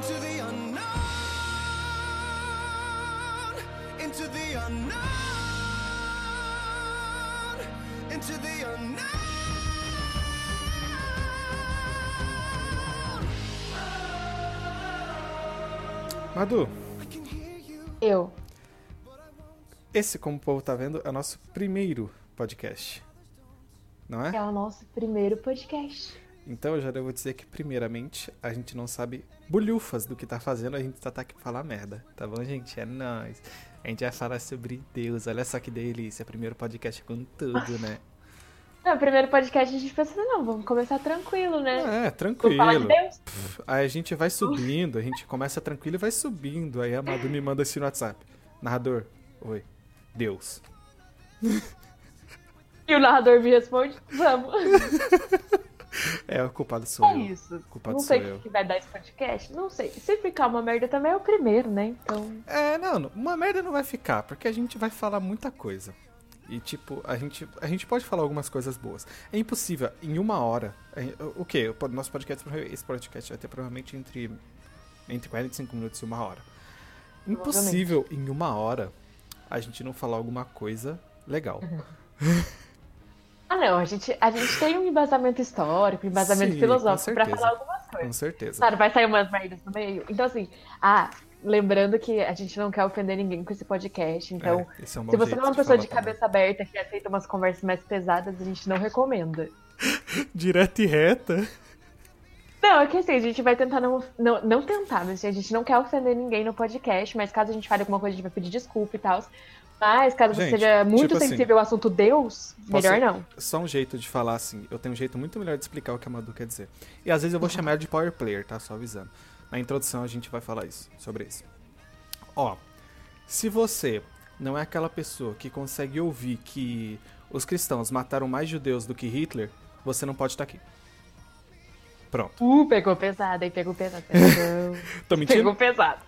into the unknown, into the unknown, into the unknown. Madu, Eu. esse, como o povo tá vendo, é o nosso primeiro podcast. Não é? É o nosso primeiro podcast. Então eu já devo dizer que, primeiramente, a gente não sabe bulhufas do que tá fazendo, a gente só tá aqui pra falar merda. Tá bom, gente? É nóis. A gente vai falar sobre Deus. Olha só que delícia. Primeiro podcast com tudo, né? No primeiro podcast a gente pensa, não, vamos começar tranquilo, né? É, Vamos falar de tranquilo. Deus? Pff, Aí a gente vai subindo, a gente começa tranquilo e vai subindo. Aí a Madu me manda assim no WhatsApp. Narrador, oi. Deus. E o narrador me responde, vamos. É, o culpado sou É eu. isso. O culpado Não sou sei o que vai dar esse podcast. Não sei. Se ficar uma merda também é o primeiro, né? Então. É, não, uma merda não vai ficar, porque a gente vai falar muita coisa. E, tipo, a gente, a gente pode falar algumas coisas boas. É impossível, em uma hora. é, o quê? O nosso podcast, esse podcast vai ter provavelmente entre, entre 45 minutos e uma hora. Impossível, em uma hora, a gente não falar alguma coisa legal. Ah, não. A gente, a gente tem um embasamento histórico, um embasamento Sim, filosófico com pra certeza. falar algumas Com coisas. certeza. Claro, vai sair umas merdas no meio. Então, assim, ah, lembrando que a gente não quer ofender ninguém com esse podcast. Então, É, esse é um se você jeito é uma de pessoa de também. cabeça aberta que aceita umas conversas mais pesadas, a gente não recomenda. Direta e reta. Não, é que assim, a gente vai tentar não, não, não tentar, mas a gente não quer ofender ninguém no podcast, mas caso a gente fale alguma coisa, a gente vai pedir desculpa e tal. Mas caso você Gente, seja muito tipo assim, sensível ao assunto Deus, melhor não. Só um jeito de falar assim. Eu tenho um jeito muito melhor de explicar o que a Madu quer dizer. E às vezes eu vou chamar ela de power player, tá? Só avisando. Na introdução a gente vai falar isso, sobre isso. Ó, se você não é aquela pessoa que consegue ouvir que os cristãos mataram mais judeus do que Hitler, você não pode estar aqui. Pronto. Uh, pegou pesado, aí pegou pesado. Pegou, Tô mentindo? pegou pesado.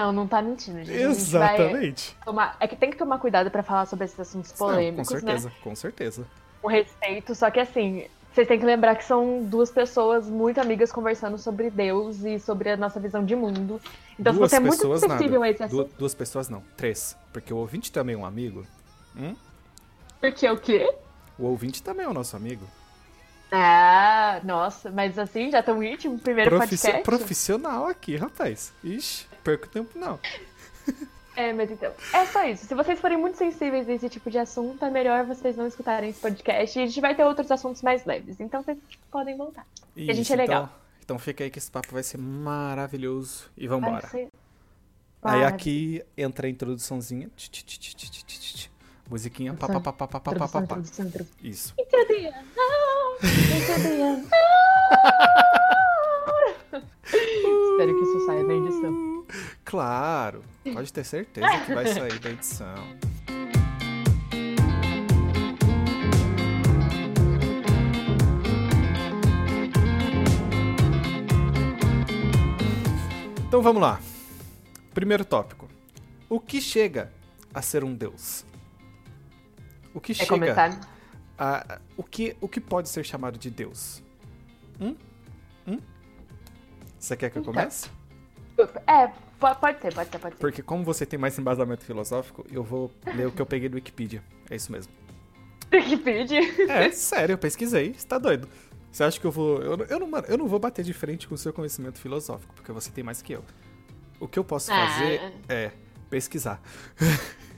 Não, não tá mentindo, gente. A gente Exatamente. tomar- É que tem que tomar cuidado pra falar sobre esses assuntos Não, polêmicos, com né? certeza, com certeza. Com respeito, só que assim, vocês têm que lembrar que são duas pessoas muito amigas conversando sobre Deus e sobre a nossa visão de mundo. Então, duas você é muito sensível nada. a esse assunto. duas pessoas não, três. Porque o ouvinte também é um amigo. Porque o quê? O ouvinte também é o nosso amigo. Ah, nossa, mas assim, já tão íntimo, primeiro Profici- podcast. profissional aqui, rapaz. Ixi, perco tempo não. É, mas então, é só isso. Se vocês forem muito sensíveis a esse tipo de assunto, é melhor vocês não escutarem esse podcast. E a gente vai ter outros assuntos mais leves. Então vocês podem voltar. a gente Isso, é legal. Então, então fica aí que esse papo vai ser maravilhoso. E vambora. ser- Aí aqui entra a introduçãozinha. Musiquinha. Pá, pá, pá, pá, pá, pá, pá, Introdução, pá, pá. introdução, introdução. Isso. Espero que isso saia da edição. Claro. Pode ter certeza que vai sair da edição. Então vamos lá. Primeiro tópico. O que chega a ser um deus? O que Quer chega começar? a, o que o que pode ser chamado de deus? Hum? Hum? Você quer que eu Então. comece? É, po- pode ser, pode ser, pode ser. Porque como você tem mais embasamento filosófico, eu vou ler o que eu peguei do Wikipedia. É isso mesmo. Wikipedia. É, sério, eu pesquisei. Você tá doido. Você acha que eu vou. Eu, não- eu, não, eu não vou bater de frente com o seu conhecimento filosófico, porque você tem mais que eu. O que eu posso Ah. fazer é pesquisar.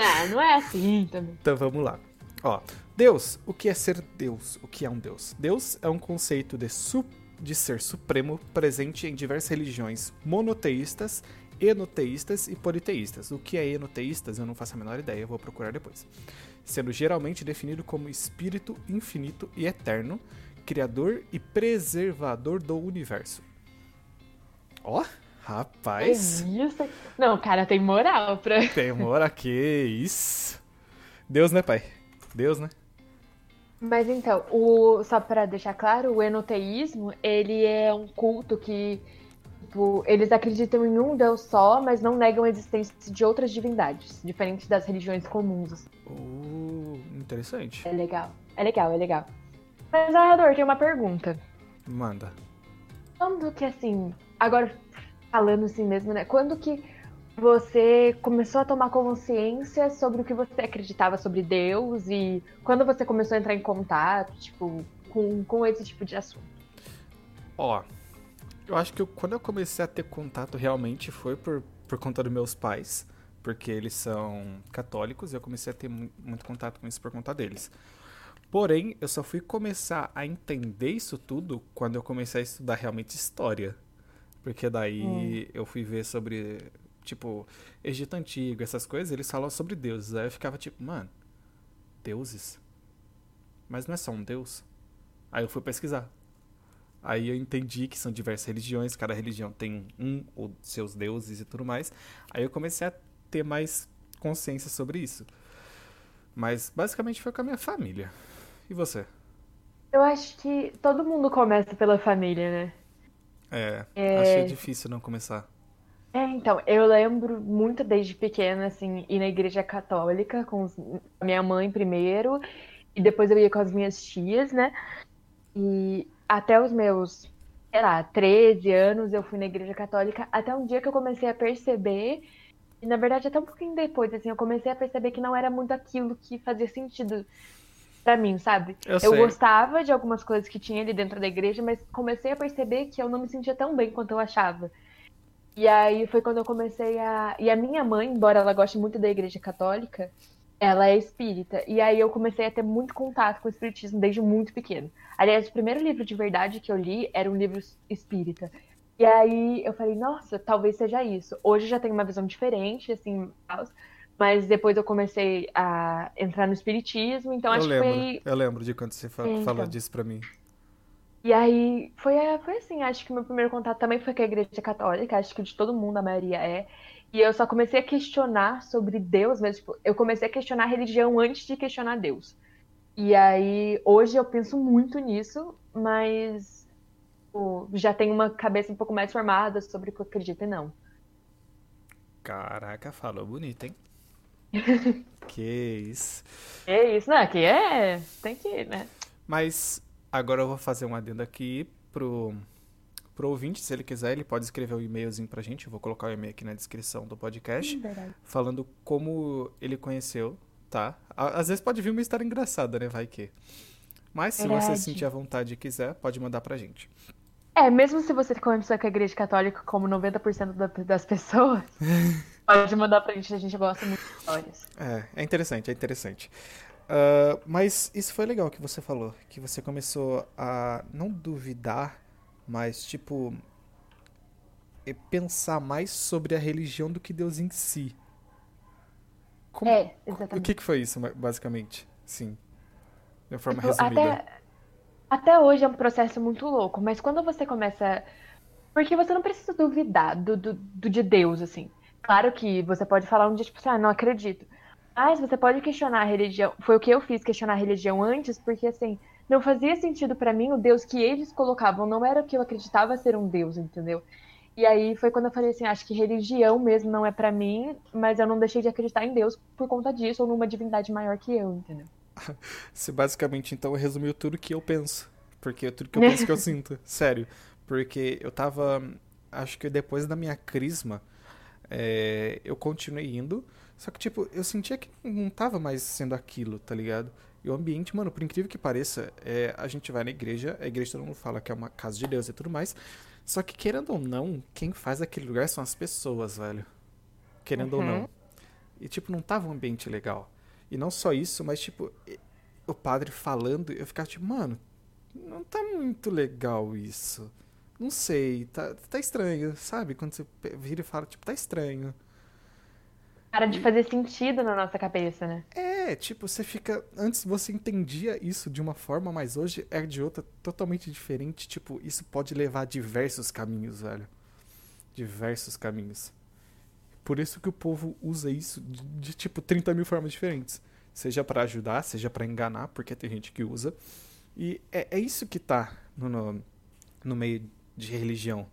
Ah, não é assim também. Então vamos lá. Ó, Deus, o que é ser Deus? O que é um Deus? Deus é um conceito de, su de ser supremo presente em diversas religiões monoteístas, enoteístas e politeístas. O que é enoteístas eu não faço a menor ideia, eu vou procurar depois. Sendo geralmente definido como espírito infinito e eterno, criador e preservador do universo. Ó, rapaz. É. Não, cara, tem moral pra. Demora que isso. Deus, né, pai? Deus, né? Mas então, o, só pra deixar claro, o enoteísmo, ele é um culto que tipo, eles acreditam em um Deus só, mas não negam a existência de outras divindades, diferente das religiões comuns. Uh, interessante. É legal, é legal, é legal. Mas, narrador, tem uma pergunta. Manda. Quando que assim, agora falando assim mesmo, né? Quando que você começou a tomar consciência sobre o que você acreditava sobre Deus e quando você começou a entrar em contato, tipo, com, com esse tipo de assunto? Ó, eu acho que eu, quando eu comecei a ter contato realmente foi por, por conta dos meus pais, porque eles são católicos e eu comecei a ter mu- muito contato com isso por conta deles. Porém, eu só fui começar a entender isso tudo quando eu comecei a estudar realmente história. Porque daí eu fui ver sobre, tipo, Egito Antigo, essas coisas, eles falam sobre deuses. Aí eu ficava tipo, mano, deuses? Mas não é só um deus? Aí eu fui pesquisar. Aí eu entendi que são diversas religiões, cada religião tem um ou seus deuses e tudo mais. Aí eu comecei a ter mais consciência sobre isso. Mas basicamente foi com a minha família. E você? Eu acho que todo mundo começa pela família, né? É, É. achei difícil não começar. É, então, eu lembro muito desde pequena, assim, ir na igreja católica com os- a minha mãe primeiro, e depois eu ia com as minhas tias, né? E até os meus, sei lá, 13 anos eu fui na igreja católica, até um dia que eu comecei a perceber, e na verdade até um pouquinho depois, assim, eu comecei a perceber que não era muito aquilo que fazia sentido pra mim, sabe? Eu Eu gostava de algumas coisas que tinha ali dentro da igreja, mas comecei a perceber que eu não me sentia tão bem quanto eu achava. E aí foi quando eu comecei a. E a minha mãe, embora ela goste muito da igreja católica, ela é espírita. E aí eu comecei a ter muito contato com o espiritismo desde muito pequeno. Aliás, o primeiro livro de verdade que eu li era um livro espírita. E aí eu falei, nossa, talvez seja isso. Hoje eu já tenho uma visão diferente, assim, mas depois eu comecei a entrar no espiritismo, então eu acho lembro, que foi eu lembro de quando você fa É, falou então. disso pra mim. E aí foi, é, foi assim, acho que meu primeiro contato também foi com a igreja católica, acho que de todo mundo a maioria é. E eu só comecei a questionar sobre Deus, mas tipo, eu comecei a questionar a religião antes de questionar Deus. E aí hoje eu penso muito nisso, mas tipo, já tenho uma cabeça um pouco mais formada sobre o que eu acredito e não. Caraca, falou bonito, hein? que isso. É isso, né? Que é, tem que, né? Mas agora eu vou fazer um adendo aqui pro, pro ouvinte, se ele quiser, ele pode escrever um e-mailzinho pra gente, eu vou colocar o e-mail aqui na descrição do podcast, Verdade. falando como ele conheceu, tá? Às vezes pode vir uma história engraçada, né? Vai que. Mas se você Verdade. sentir a vontade e quiser, pode mandar pra gente. É, mesmo se você começou com a igreja católica como 90% da- das pessoas, pode mandar pra gente, a gente gosta muito de histórias. É, é interessante, é interessante. Ah, mas isso foi legal que você falou, que você começou a não duvidar, mas tipo pensar mais sobre a religião do que Deus em si. Como- É, O exatamente. que que foi isso, basicamente? Sim. De uma forma Tipo, resumida. até, até hoje é um processo muito louco, mas quando você começa. Porque você não precisa duvidar do, do, do de Deus, assim. Claro que você pode falar um dia, tipo assim, ah, não acredito. Mas você pode questionar a religião. Foi o que eu fiz, questionar a religião antes, porque assim, não fazia sentido pra mim o Deus que eles colocavam, não era o que eu acreditava ser um Deus, entendeu? E aí foi quando eu falei assim, acho que religião mesmo não é pra mim, mas eu não deixei de acreditar em Deus por conta disso, ou numa divindade maior que eu, entendeu? Você basicamente então resumiu tudo que eu penso. Porque tudo que eu penso que eu sinto. Sério. Porque eu tava. Acho que depois da minha crisma, é, eu continuei indo. Só que, tipo, eu sentia que não tava mais sendo aquilo, tá ligado? E o ambiente, mano, por incrível que pareça, é, a gente vai na igreja, a igreja todo mundo fala que é uma casa de Deus e tudo mais. Só que, querendo ou não, quem faz aquele lugar são as pessoas, velho. Querendo ou Uhum. não. E, tipo, não tava um ambiente legal. E não só isso, mas, tipo, o padre falando, eu ficava tipo, mano, não tá muito legal isso. Não sei, tá, tá estranho, sabe? Quando você vira e fala, tipo, tá estranho. Para de fazer sentido na nossa cabeça, né? É, tipo, você fica. Antes você entendia isso de uma forma, mas hoje é de outra totalmente diferente. Tipo, isso pode levar a diversos caminhos, velho. Diversos caminhos. Por isso que o povo usa isso de, de, tipo 30 mil formas diferentes. Seja pra ajudar, seja pra enganar, porque tem gente que usa. E é, é isso que tá no, no, no meio de religião.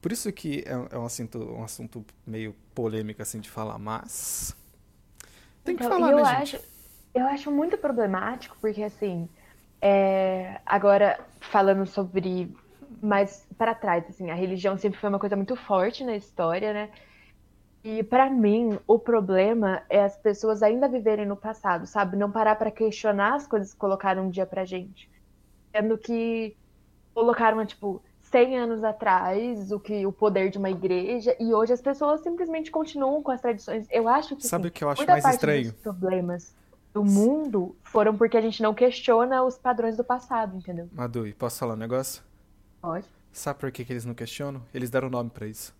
Por isso que é, é um, assunto, um assunto meio polêmico assim de falar, mas. Tem que Então, falar, eu né, acho, gente? eu acho muito problemático, porque assim, é, agora falando sobre mais para trás, assim, a religião sempre foi uma coisa muito forte na história, né? E para mim, o problema é as pessoas ainda viverem no passado, sabe? Não parar para questionar as coisas que colocaram um dia pra gente. Sendo que colocaram, tipo, 100 anos atrás, o que o poder de uma igreja, e hoje as pessoas simplesmente continuam com as tradições. Eu acho que Sabe assim, o que eu acho mais estranho? problemas do mundo foram porque a gente não questiona os padrões do passado, entendeu? Madui, posso falar um negócio? Pode. Sabe por que, que eles não questionam? Eles deram nome pra isso.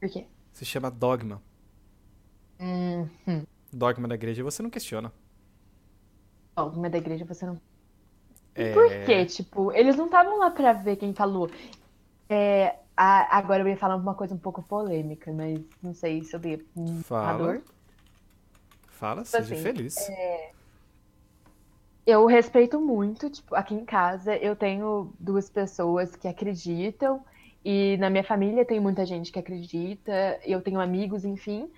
Por quê? Se chama dogma. Hum, hum. Dogma da igreja você não questiona. Dogma da igreja você não. É... Por quê? Tipo, eles não estavam lá pra ver quem falou. É, a- agora eu ia falar uma coisa um pouco polêmica, mas não sei se eu ia. um Fala. Fala, seja assim, feliz. Eu respeito muito, tipo, aqui em casa eu tenho duas pessoas que acreditam, e na minha família tem muita gente que acredita, eu tenho amigos, enfim,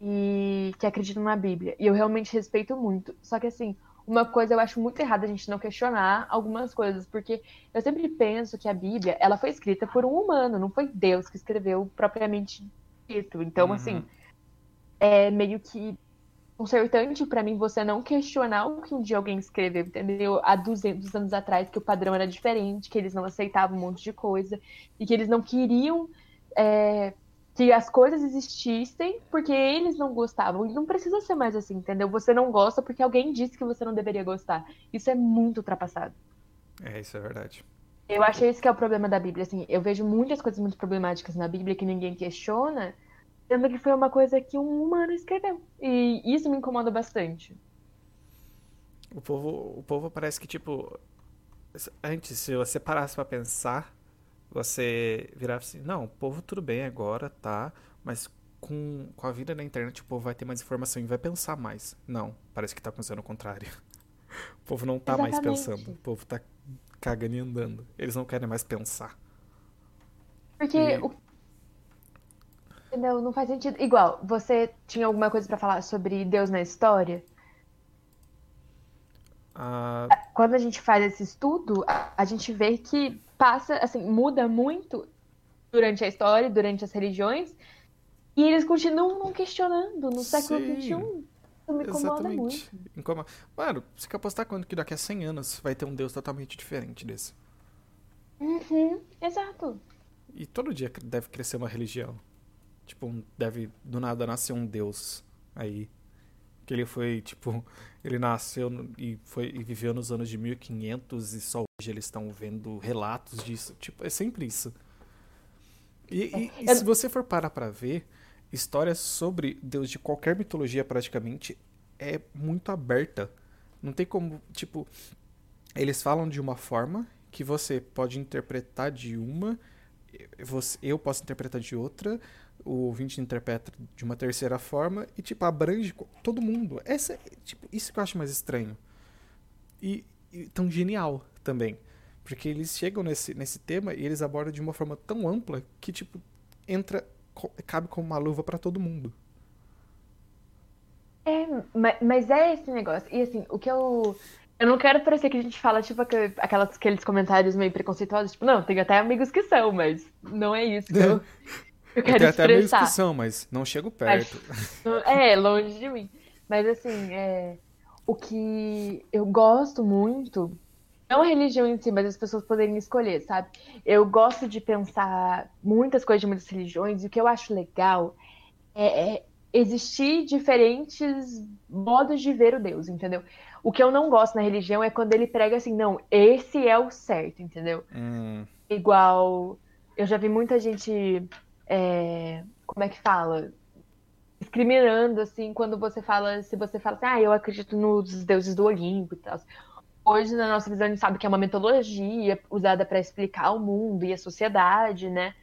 e que acreditam na Bíblia. E eu realmente respeito muito. Só que assim, uma coisa eu acho muito errada a gente não questionar algumas coisas, porque eu sempre penso que a Bíblia, ela foi escrita por um humano, não foi Deus que escreveu propriamente dito. Então, Uhum. assim, é meio que concertante pra mim você não questionar o que um dia alguém escreveu, entendeu? Há 200 anos atrás, que o padrão era diferente, que eles não aceitavam um monte de coisa, e que eles não queriam é, que as coisas existissem porque eles não gostavam. E não precisa ser mais assim, entendeu? Você não gosta porque alguém disse que você não deveria gostar. Isso é muito ultrapassado. É, isso é verdade. Eu acho esse que é o problema da Bíblia, assim, eu vejo muitas coisas muito problemáticas na Bíblia que ninguém questiona, sendo que foi uma coisa que um humano escreveu. E isso me incomoda bastante. O povo, o povo parece que, tipo, antes, se você parasse pra pensar, você virava assim, não, o povo tudo bem agora, tá, mas com, com a vida na internet o povo vai ter mais informação e vai pensar mais. Não, parece que tá acontecendo o contrário. O povo não tá mais Exatamente. pensando, o povo tá cagando e andando. Eles não querem mais pensar. Porque E- o... Entendeu? Não faz sentido. Igual, você tinha alguma coisa pra falar sobre Deus na história? Ah, Quando a gente faz esse estudo, a, a gente vê que passa, assim, muda muito durante a história, durante as religiões, e eles continuam não questionando no século Sim. XXI. Me incomoda muito. exatamente. Incomo- Mano, você quer apostar quando que daqui a 100 anos vai ter um Deus totalmente diferente desse? Uhum, exato. E todo dia deve crescer uma religião. Tipo, deve do nada nascer um deus aí. Que ele foi, tipo, ele nasceu e foi e viveu nos anos de 1500 e só hoje eles estão vendo relatos disso. Tipo, é sempre isso. E, e- e eu- se você for parar pra ver, histórias sobre Deus de qualquer mitologia praticamente é muito aberta. Não tem como, tipo, eles falam de uma forma que você pode interpretar de uma, você- eu posso interpretar de outra, o ouvinte interpreta de uma terceira forma e, tipo, abrange todo mundo. Essa, é, tipo, isso que eu acho mais estranho. E, e tão genial também. Porque eles chegam nesse, nesse tema e eles abordam de uma forma tão ampla que, tipo, entra, cabe como uma luva pra todo mundo. É, ma- mas é esse negócio. E assim, o que eu. Eu não quero parecer que a gente fala, tipo, aquelas, aqueles comentários meio preconceituosos, tipo, não, tem até amigos que são, mas não é isso que eu, eu quero Tem até amigos expressar. que são, mas não chego perto. É, longe de mim. Mas assim, é, o que eu gosto muito, não a religião em si, mas as pessoas poderem escolher, sabe? Eu gosto de pensar muitas coisas de muitas religiões, e o que eu acho legal é, é existir diferentes modos de ver o Deus, entendeu? O que eu não gosto na religião é quando ele prega assim, não, esse é o certo, entendeu? Hum, Igual, eu já vi muita gente, é, como é que fala? Discriminando, assim, quando você fala, se você fala assim, ah, eu acredito nos deuses do Olimpo e tal. Hoje, na nossa visão, a gente sabe que é uma mitologia usada para explicar o mundo e a sociedade, né?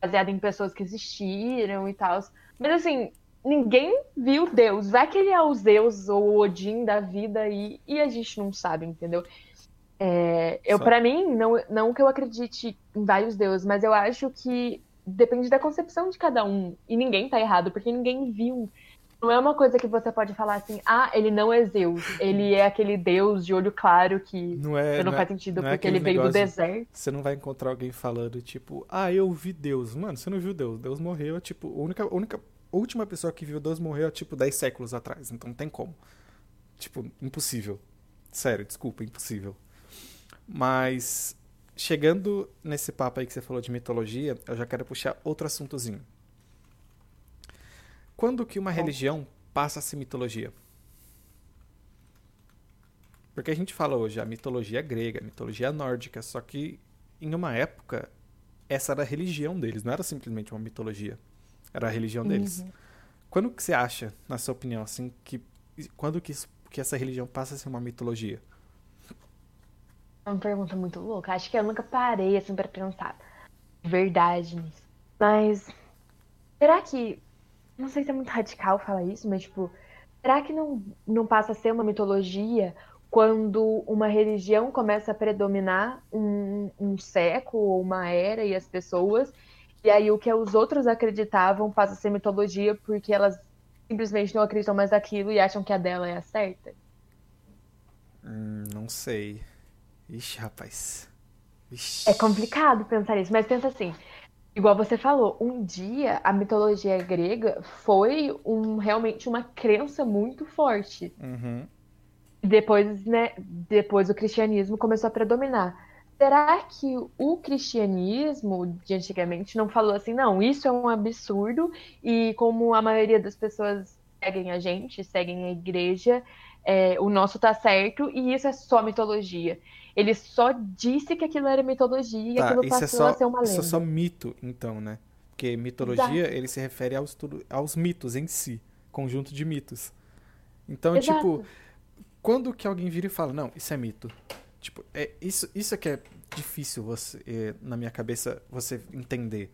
Baseada em pessoas que existiram e tal. Mas, assim, ninguém viu Deus. Vai que ele é o Zeus ou o Odin da vida aí e a gente não sabe, entendeu? É, eu, para mim, não, não que eu acredite em vários deuses, mas eu acho que depende da concepção de cada um. E ninguém tá errado, porque ninguém viu Não é uma coisa que você pode falar assim, ah, ele não é Zeus, ele é aquele deus de olho claro que Não é. não, não faz é- sentido não é porque aquele ele veio do deserto. Você não vai encontrar alguém falando, tipo, ah, eu vi Deus. Mano, você não viu Deus. Deus morreu, tipo, a única, a única a última pessoa que viu Deus morreu, tipo, 10 séculos atrás. Então não tem como. Tipo, impossível. Sério, desculpa, impossível. Mas, chegando nesse papo aí que você falou de mitologia, eu já quero puxar outro assuntozinho. Quando que uma religião passa a ser mitologia? Porque a gente fala hoje a mitologia grega, a mitologia nórdica, só que em uma época essa era a religião deles, não era simplesmente uma mitologia. Era a religião deles. Uhum. Quando que você acha, na sua opinião, assim, que quando que, isso- que essa religião passa a ser uma mitologia? É uma pergunta muito louca. Acho que eu nunca parei assim pra pensar de verdade nisso. Mas será que. Não sei se é muito radical falar isso, mas tipo, será que não, não passa a ser uma mitologia quando uma religião começa a predominar um, um século ou uma era e as pessoas, e aí o que os outros acreditavam passa a ser mitologia porque elas simplesmente não acreditam mais naquilo e acham que a dela é a certa? Hum, não sei. Ixi, rapaz. Ixi. É complicado pensar isso, mas pensa assim, igual você falou, um dia a mitologia grega foi um, realmente uma crença muito forte. Uhum. E depois, né, depois o cristianismo começou a predominar. Será que o cristianismo de antigamente não falou assim, não, isso é um absurdo e como a maioria das pessoas seguem a gente, seguem a igreja, é, o nosso tá certo e isso é só mitologia. Ele só disse que aquilo era mitologia e Tá, aquilo é, passou só, a ser uma isso é lenda. só mito, então, né? Porque mitologia, ele se refere aos, tudo- aos mitos em si. Conjunto de mitos. Então, Exato. tipo, quando que alguém vira e fala, não, isso é mito. Tipo, é, isso, isso é que é difícil você, é, na minha cabeça, você entender.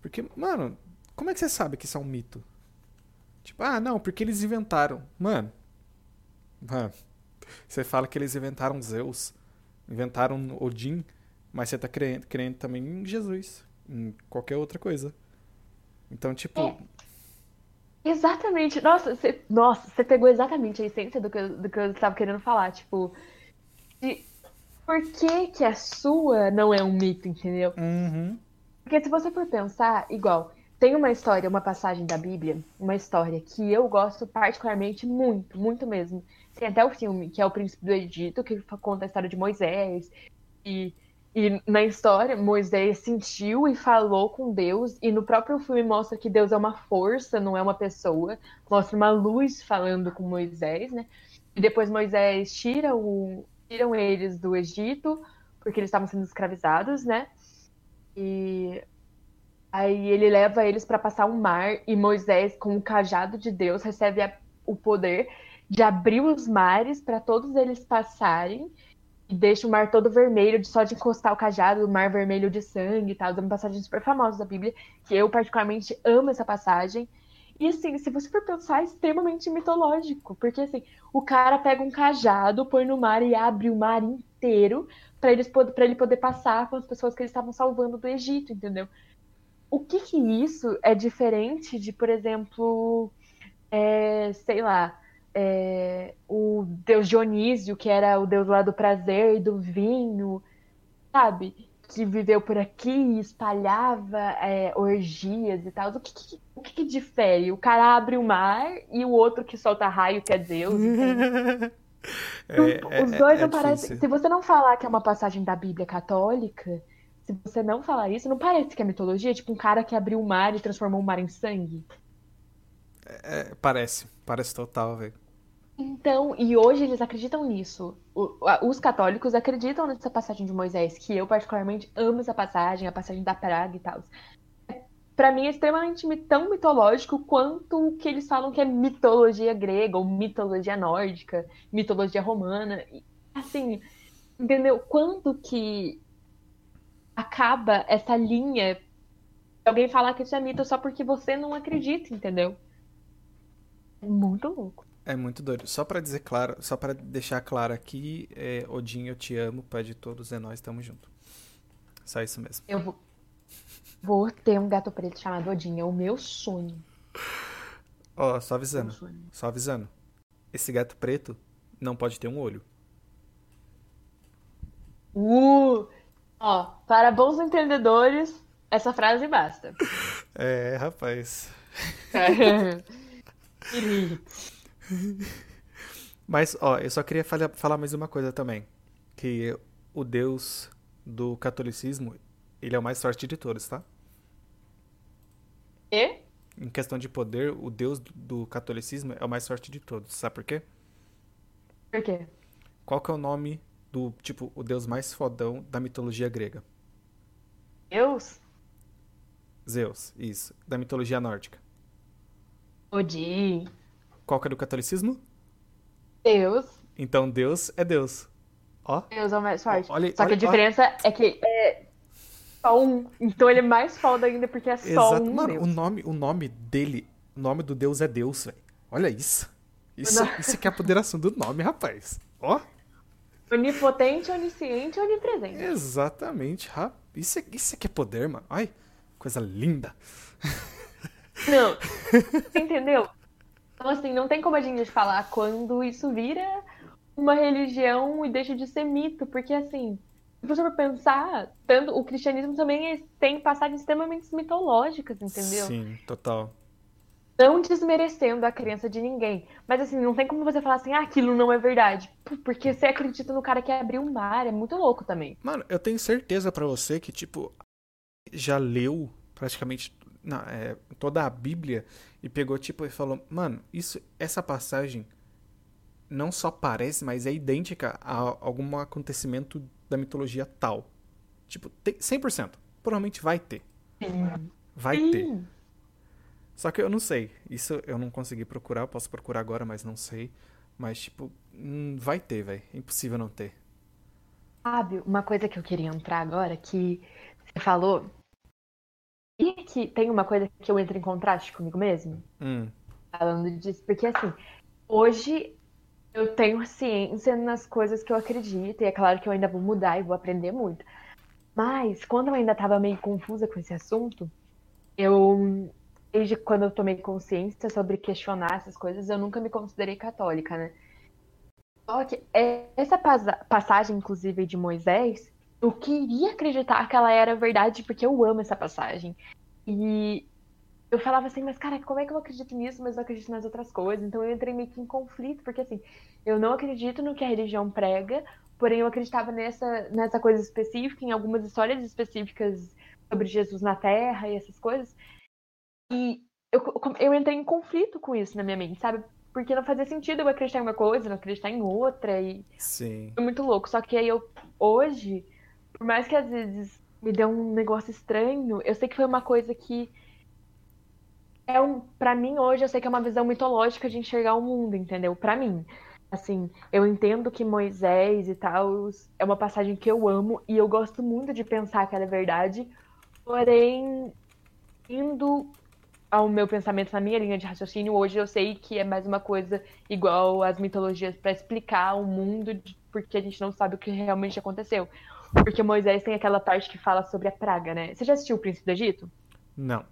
Porque, mano, como é que você sabe que isso é um mito? Tipo, ah, não, porque eles inventaram. Mano, você fala que eles inventaram Zeus, inventaram Odin, mas você tá crendo, crendo também em Jesus, em qualquer outra coisa. Então, tipo, É. Exatamente. Nossa, você, nossa, pegou exatamente a essência do que, eu, do que eu estava querendo falar. Tipo, de por que que a sua não é um mito, entendeu? uhum, Porque se você for pensar, igual, tem uma história, uma passagem da Bíblia, uma história que eu gosto particularmente muito, muito mesmo. Tem até o filme, que é O Príncipe do Egito, que conta a história de Moisés. E, e na história, Moisés sentiu e falou com Deus, e no próprio filme mostra que Deus é uma força, não é uma pessoa. Mostra uma luz falando com Moisés, né? E depois Moisés tira o, tiram eles do Egito, porque eles estavam sendo escravizados, né? E aí ele leva eles para passar um mar e Moisés, com o cajado de Deus, recebe a- o poder de abrir os mares para todos eles passarem e deixa o mar todo vermelho de só de encostar o cajado, o mar vermelho de sangue e tal. É uma passagem super famosa da Bíblia, que eu particularmente amo essa passagem. E assim, se você for pensar, é extremamente mitológico, porque assim, o cara pega um cajado, põe no mar e abre o mar inteiro para pra ele poder passar com as pessoas que eles estavam salvando do Egito, entendeu? O que que isso é diferente de, por exemplo, é, sei lá, é, o deus Dionísio, que era o deus lá do prazer e do vinho, sabe? Que viveu por aqui e espalhava é, orgias e tal. O que, que- o que que difere? O cara abre o mar e o outro que solta raio, que é Deus? É, Os é- dois é não parecem. difícil. Se você não falar que é uma passagem da Bíblia católica, se você não falar isso, não parece que é mitologia? Tipo um cara que abriu o mar e transformou o mar em sangue? É, parece, parece total, velho. Então, e hoje eles acreditam nisso. Os católicos acreditam nessa passagem de Moisés, que eu particularmente amo essa passagem, a passagem da praga e tal. Pra mim é extremamente tão mitológico quanto o que eles falam que é mitologia grega ou mitologia nórdica, mitologia romana. Assim, entendeu? Quando que acaba essa linha alguém falar que isso é mito só porque você não acredita, entendeu? É muito louco. É muito doido. Só pra dizer claro, só para deixar claro aqui, é, Odin, eu te amo, pai de todos, é nós, tamo junto. Só isso mesmo. Eu vou, vou ter um gato preto chamado Odin, é o meu sonho. Ó, só avisando. Só avisando. Esse gato preto não pode ter um olho. Uh! Ó, para bons entendedores, essa frase basta. É, rapaz. Querido. Mas, ó, eu só queria falha- falar mais uma coisa também. Que o Deus do catolicismo, ele é o mais forte de todos, tá? e? Em questão de poder, o Deus do catolicismo é o mais forte de todos. Sabe por quê? Por quê? Qual que é o nome do, tipo, o Deus mais fodão da mitologia grega? Deus? Zeus, isso. Da mitologia nórdica. Odin. Qual que é do catolicismo? Deus. Então Deus é Deus. Ó, Deus é o mais forte. Olha- Só que olha- a diferença é que é só um. Então ele é mais foda ainda porque é só exato. um Mano, Deus. o nome, o nome dele, o nome do Deus é Deus, velho. Olha isso. Isso, isso que é a apoderação do nome, rapaz. Ó, Onipotente, onisciente, onipresente. exatamente. ra- Isso, é- isso aqui é poder, mano. Ai, coisa linda. Não. Você entendeu? Então, assim, não tem como a gente falar quando isso vira uma religião e deixa de ser mito, porque, assim, se você for pensar, tanto, o cristianismo também é- tem passagens extremamente mitológicas, entendeu? Sim, total. Não desmerecendo a crença de ninguém. Mas, assim, não tem como você falar assim, ah, aquilo não é verdade. Porque você acredita no cara que abriu o mar, é muito louco também. Mano, eu tenho certeza pra você que, tipo, já leu praticamente é, toda a Bíblia e pegou, tipo, e falou, mano, isso, essa passagem não só parece, mas é idêntica a algum acontecimento da mitologia tal. Tipo, tem 100%. Provavelmente vai ter. Vai ter. Sim. Só que eu não sei. Isso eu não consegui procurar. Eu posso procurar agora, mas não sei. Mas, tipo, hum, vai ter, velho. Impossível não ter. Sabe, uma coisa que eu queria entrar agora, que você falou, e que tem uma coisa que eu entro em contraste comigo mesmo, Hum, falando disso, porque assim, hoje eu tenho ciência nas coisas que eu acredito, e é claro que eu ainda vou mudar e vou aprender muito. Mas, quando eu ainda estava meio confusa com esse assunto, eu, desde quando eu tomei consciência sobre questionar essas coisas, eu nunca me considerei católica, né? Só que essa passagem, inclusive, de Moisés, eu queria acreditar que ela era verdade, porque eu amo essa passagem. E eu falava assim, mas cara, como é que eu acredito nisso, mas eu acredito nas outras coisas? Então eu entrei meio que em conflito, porque assim, eu não acredito no que a religião prega, porém eu acreditava nessa, nessa coisa específica, em algumas histórias específicas sobre Jesus na Terra e essas coisas. E eu, eu entrei em conflito com isso na minha mente, sabe? Porque não fazia sentido eu acreditar em uma coisa, não acreditar em outra, e sim. foi muito louco. Só que aí eu, hoje, por mais que às vezes me dê um negócio estranho, eu sei que foi uma coisa que é um, para mim hoje eu sei que é uma visão mitológica de enxergar o mundo, entendeu? Pra mim. Assim, eu entendo que Moisés e tal é uma passagem que eu amo e eu gosto muito de pensar que ela é verdade, porém, indo ao meu pensamento na minha linha de raciocínio, hoje eu sei que é mais uma coisa igual às mitologias pra explicar o mundo, porque a gente não sabe o que realmente aconteceu. Porque Moisés tem aquela parte que fala sobre a praga, né? Você já assistiu O Príncipe do Egito? Não.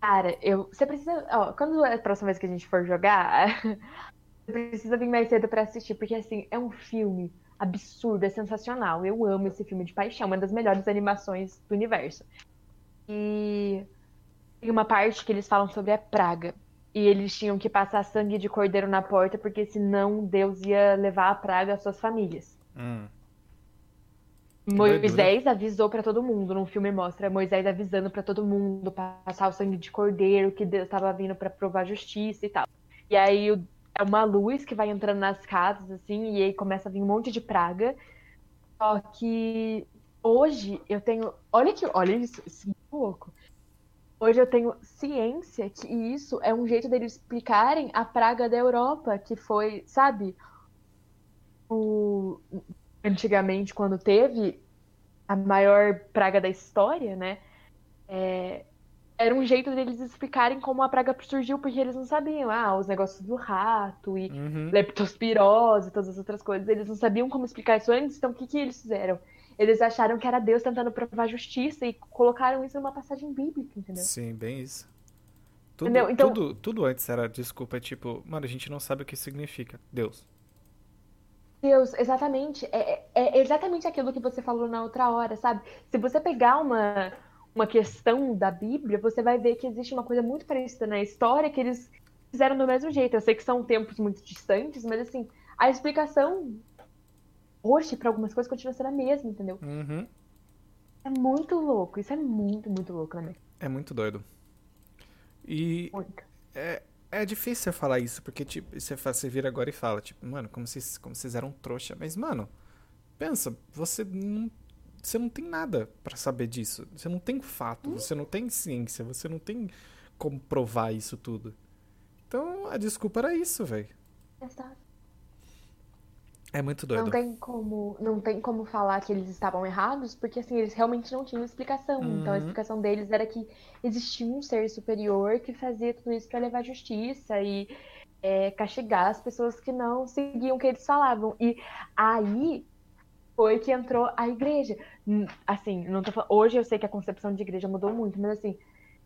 Cara, eu. Você precisa. Ó, quando é a próxima vez que a gente for jogar, você precisa vir mais cedo pra assistir, porque assim, é um filme absurdo, é sensacional. Eu amo esse filme de paixão, uma das melhores animações do universo. E tem uma parte que eles falam sobre a praga. E eles tinham que passar sangue de cordeiro na porta, porque senão Deus ia levar a praga às suas famílias. Hum. Moisés avisou pra todo mundo. No filme mostra Moisés avisando pra todo mundo passar o sangue de cordeiro, que Deus estava vindo pra provar justiça e tal. E aí é uma luz que vai entrando nas casas assim, e aí começa a vir um monte de praga. Só que hoje eu tenho, olha que, olha isso, isso é louco. Hoje eu tenho ciência que isso é um jeito deles explicarem a praga da Europa, que foi, sabe, o antigamente, quando teve a maior praga da história, né? é, era um jeito deles explicarem como a praga surgiu, porque eles não sabiam, ah, os negócios do rato e Uhum. leptospirose e todas as outras coisas. Eles não sabiam como explicar isso antes, então o que, que eles fizeram? Eles acharam que era Deus tentando provar justiça e colocaram isso numa passagem bíblica, entendeu? Sim, bem isso. Tudo? Então- tudo, tudo antes era desculpa, é tipo, mano, a gente não sabe o que significa. Deus. Deus, exatamente. É, é- é exatamente aquilo que você falou na outra hora, sabe? Se você pegar uma, uma questão da Bíblia, você vai ver que existe uma coisa muito parecida na história que eles fizeram do mesmo jeito. Eu sei que são tempos muito distantes, mas assim, a explicação hoje para algumas coisas continua sendo a mesma, entendeu? Uhum. É muito louco. Isso é muito, muito louco minha É muito doido. E muito. é, é difícil você falar isso, porque tipo, você, você vira agora e fala, tipo, mano, como vocês, como vocês eram trouxa. Mas, mano, pensa, você não, você não tem nada pra saber disso. Você não tem fato, você não tem ciência, você não tem como provar isso tudo. Então, a desculpa era isso, velho. Exato. É muito doido. Não tem como, não tem como falar que eles estavam errados, porque assim, eles realmente não tinham explicação. Então a Uhum. explicação deles era que existia um ser superior que fazia tudo isso para levar justiça e é, castigar as pessoas que não seguiam o que eles falavam. E aí foi que entrou a igreja. Assim, não tô falando, hoje eu sei que a concepção de igreja mudou muito, mas assim,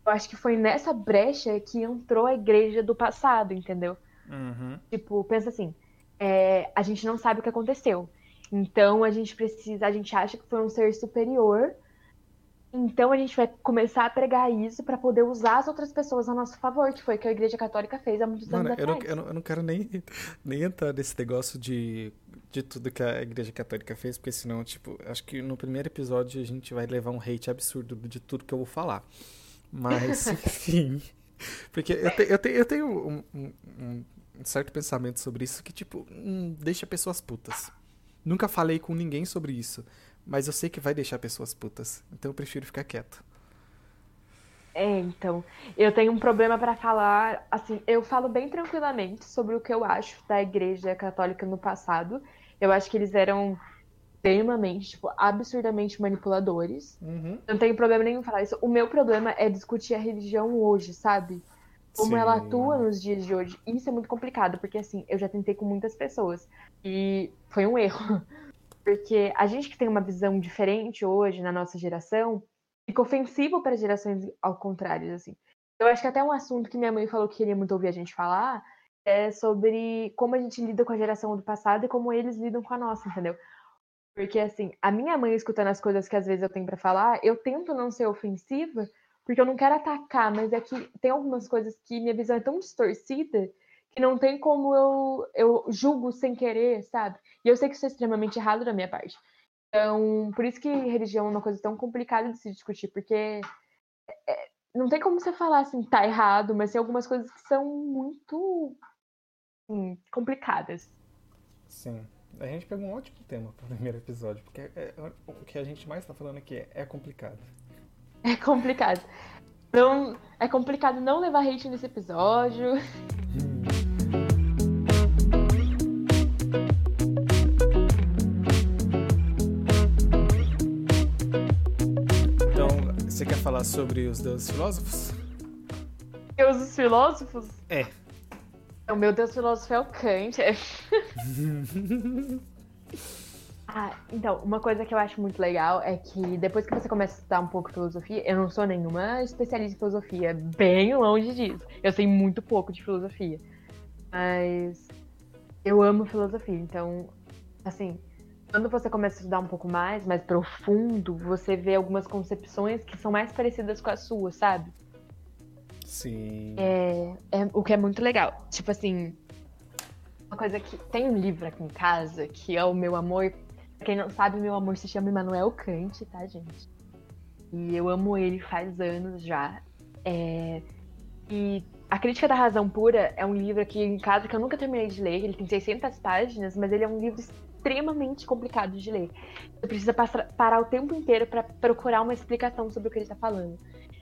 eu acho que foi nessa brecha que entrou a igreja do passado, entendeu? Uhum. Tipo, pensa assim, é, a gente não sabe o que aconteceu. Então a gente precisa, a gente acha que foi um ser superior. Então a gente vai começar a pregar isso pra poder usar as outras pessoas a nosso favor, que foi o que a Igreja Católica fez há muitos Mano, anos eu não, atrás. eu, não, eu não quero nem, nem entrar nesse negócio de, de tudo que a Igreja Católica fez, porque senão, tipo, acho que no primeiro episódio a gente vai levar um hate absurdo de tudo que eu vou falar. Mas, enfim. Porque eu, te- eu, te- eu tenho um, um- um- um certo pensamento sobre isso que, tipo, hum, deixa pessoas putas. Nunca falei com ninguém sobre isso, mas eu sei que vai deixar pessoas putas. Então eu prefiro ficar quieto. É, então, eu tenho um problema pra falar, assim, eu falo bem tranquilamente sobre o que eu acho da Igreja Católica no passado. Eu acho que eles eram extremamente, tipo, absurdamente manipuladores. Uhum. Não tenho problema nenhum em falar isso. O meu problema é discutir a religião hoje, sabe? Como ela Sim. atua nos dias de hoje. Isso é muito complicado, porque assim, eu já tentei com muitas pessoas. E foi um erro. Porque a gente que tem uma visão diferente hoje na nossa geração, fica ofensivo para gerações ao contrário, assim. Eu acho que até um assunto que minha mãe falou que queria muito ouvir a gente falar é sobre como a gente lida com a geração do passado e como eles lidam com a nossa, entendeu? Porque assim, a minha mãe escutando as coisas que às vezes eu tenho pra falar, eu tento não ser ofensiva, porque eu não quero atacar, mas é que tem algumas coisas que minha visão é tão distorcida que não tem como eu, eu julgo sem querer, sabe? E eu sei que isso é extremamente errado da minha parte. Então, por isso que religião é uma coisa tão complicada de se discutir, porque é, não tem como você falar assim, tá errado, mas tem algumas coisas que são muito hum, complicadas. Sim. A gente pegou um ótimo tema para o primeiro episódio, porque é- é- o que a gente mais tá falando aqui é, é complicado. É complicado. Não, é complicado não levar hate nesse episódio. Então, você quer falar sobre os deuses filósofos? Deus dos filósofos? É. O meu Deus filósofo é o Kant. ah, então, uma coisa que eu acho muito legal é que depois que você começa a estudar um pouco filosofia, eu não sou nenhuma especialista em filosofia, bem longe disso. Eu sei muito pouco de filosofia. Mas eu amo filosofia, então, assim, quando você começa a estudar um pouco mais, mais profundo, você vê algumas concepções que são mais parecidas com a sua, sabe? Sim. É, é- o que é muito legal. Tipo assim, uma coisa que. Tem um livro aqui em casa que é o meu amor. Quem não sabe, meu amor se chama Immanuel Kant, tá, gente? E eu amo ele faz anos já. É, e A Crítica da Razão Pura é um livro aqui em casa que eu nunca terminei de ler. Ele tem 600 páginas, mas ele é um livro extremamente complicado de ler. Você precisa passar- parar o tempo inteiro pra procurar uma explicação sobre o que ele tá falando.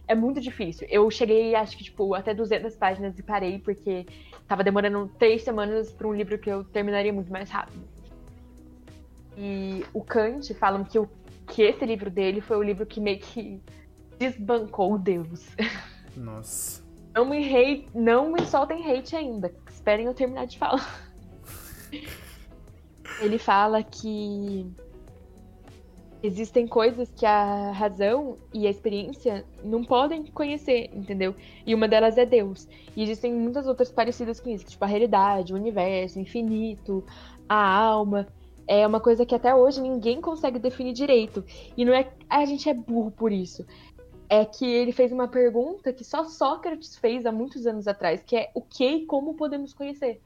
É muito difícil. Eu cheguei, acho que, tipo, até 200 páginas e parei, porque tava demorando três semanas pra um livro que eu terminaria muito mais rápido. E o Kant falam que, o, que esse livro dele foi o livro que meio que desbancou Deus. Nossa. Não me, hate, não me soltem hate ainda. Esperem eu terminar de falar. Ele fala que existem coisas que a razão e a experiência não podem conhecer, entendeu? E uma delas é Deus. E existem muitas outras parecidas com isso, tipo a realidade, o universo, o infinito, a alma. É uma coisa que até hoje ninguém consegue definir direito. E não é a gente é burro por isso. É que ele fez uma pergunta que só Sócrates fez há muitos anos atrás, que é o que e como podemos conhecer.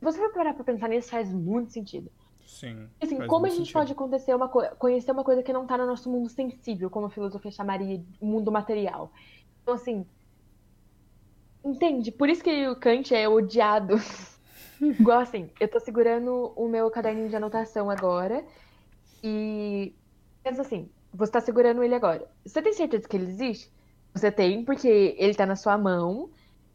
Você vai parar pra pensar nisso, faz muito sentido. Sim. Assim, como a gente sentido. pode acontecer uma co- conhecer uma coisa que não tá no nosso mundo sensível, como a filosofia chamaria o mundo material? Então, assim. Entende? Por isso que o Kant é odiado. Igual assim, eu tô segurando o meu caderninho de anotação agora e pensa assim, você tá segurando ele agora. Você tem certeza que ele existe? Você tem, porque ele tá na sua mão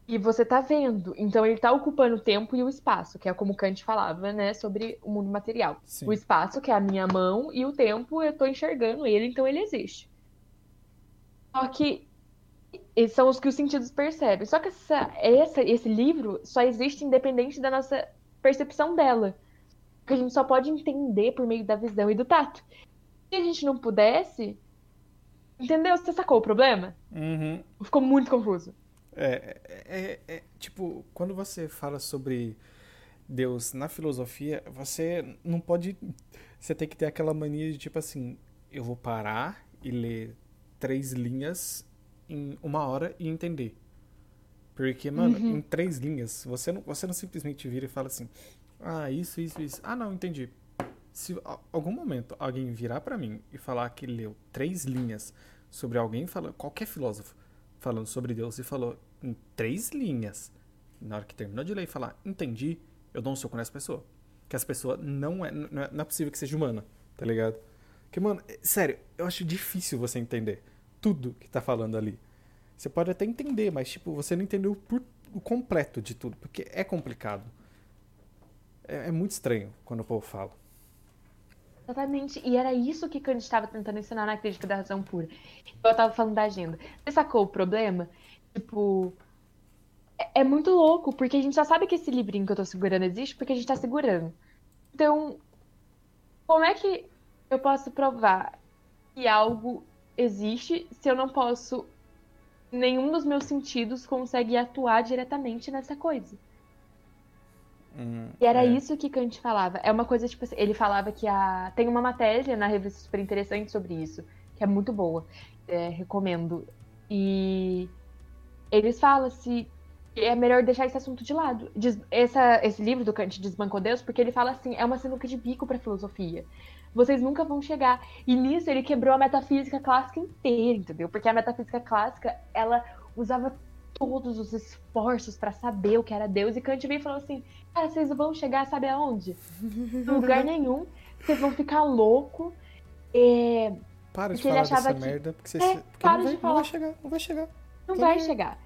e você tá vendo. Então ele tá ocupando o tempo e o espaço, que é como Kant falava, né, sobre o mundo material. Sim. O espaço, que é a minha mão, e o tempo, eu tô enxergando ele, então ele existe. Só que esses são os que os sentidos percebem. Só que essa, essa- esse livro só existe independente da nossa percepção dela. Que a gente só pode entender por meio da visão e do tato. Se a gente não pudesse. Entendeu? Você sacou o problema? Uhum. Ficou muito confuso. É, é, é, é, tipo, quando você fala sobre Deus na filosofia, você não pode. Você tem que ter aquela mania de tipo assim: eu vou parar e ler três linhas em uma hora e entender. Porque, mano, em três linhas, você não, você não simplesmente vira e fala assim: ah, isso, isso, isso. Ah, não, entendi. Se a- algum momento alguém virar pra mim e falar que leu três linhas sobre alguém falando, qualquer filósofo falando sobre Deus e falou em três linhas, na hora que terminou de ler e falar, entendi, eu dou um soco nessa pessoa. Que essa pessoa não é, não é, não é possível que seja humana, tá ligado? Porque, mano, é- sério, eu acho difícil você entender tudo que tá falando ali. Você pode até entender, mas, tipo, você não entendeu por, o completo de tudo, porque é complicado. É, é muito estranho quando o povo fala. Exatamente. E era isso que Kant estava tentando ensinar na crítica da razão pura. Eu tava falando da agenda. Você sacou o problema? Tipo. É, é muito louco, porque a gente só sabe que esse livrinho que eu tô segurando existe porque a gente tá segurando. Então, como é que eu posso provar que algo existe se eu não posso. Nenhum dos meus sentidos consegue atuar diretamente nessa coisa. Hum, E era é. isso que Kant falava. É uma coisa, tipo assim, ele falava que a. Tem uma matéria na revista super interessante sobre isso, que é muito boa. É, recomendo. E eles falam se é melhor deixar esse assunto de lado. Des- Essa, esse livro do Kant Desbancou Deus, porque ele fala assim, é uma sinuca de bico pra filosofia. Vocês nunca vão chegar. E nisso ele quebrou a metafísica clássica inteira, entendeu? Porque a metafísica clássica, ela usava todos os esforços pra saber o que era Deus. E Kant veio e falou assim: Cara, vocês vão chegar, sabe aonde? Em lugar nenhum. Vocês vão ficar louco. É, Para de Porque ele falar dessa que- merda, porque, você, É, porque para não, vai, de não falar. vai chegar, não vai chegar. não Tô vai aí. chegar.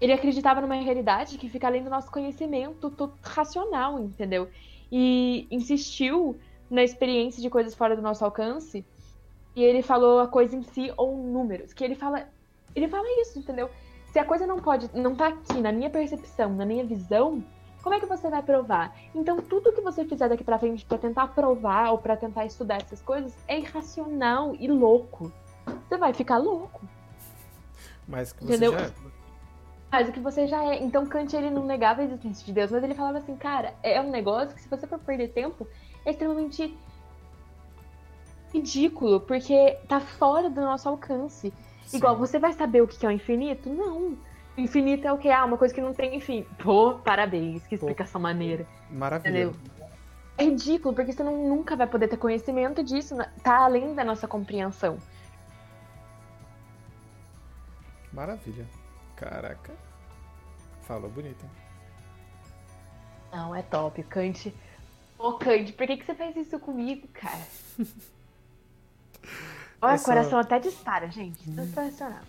Ele acreditava numa realidade que fica além do nosso conhecimento to- racional, entendeu? E insistiu na experiência de coisas fora do nosso alcance. E ele falou a coisa em si ou números. Que ele fala. Ele fala isso, entendeu? Se a coisa não pode. não tá aqui na minha percepção, na minha visão, como é que você vai provar? Então tudo que você fizer daqui pra frente pra tentar provar ou pra tentar estudar essas coisas é irracional e louco. Você vai ficar louco. Mas que você Entendeu? já é. Mas o que você já é. Então Kant ele não negava a existência de Deus, mas ele falava assim, cara, é um negócio que se você for perder tempo, é extremamente ridículo, porque tá fora do nosso alcance. Sim. Igual, você vai saber o que é o infinito? Não. Infinito é o que? Ah, uma coisa que não tem fim. Pô, parabéns, que explicação maneira. Maravilha. Entendeu? É ridículo, porque você não, nunca vai poder ter conhecimento disso, né? tá além da nossa compreensão. Maravilha. Caraca. Falou bonito, hein? Não, é top. Kant. Ô, Kant, por que, que você fez isso comigo, cara? Olha, o só- coração até dispara, gente. Sensacional.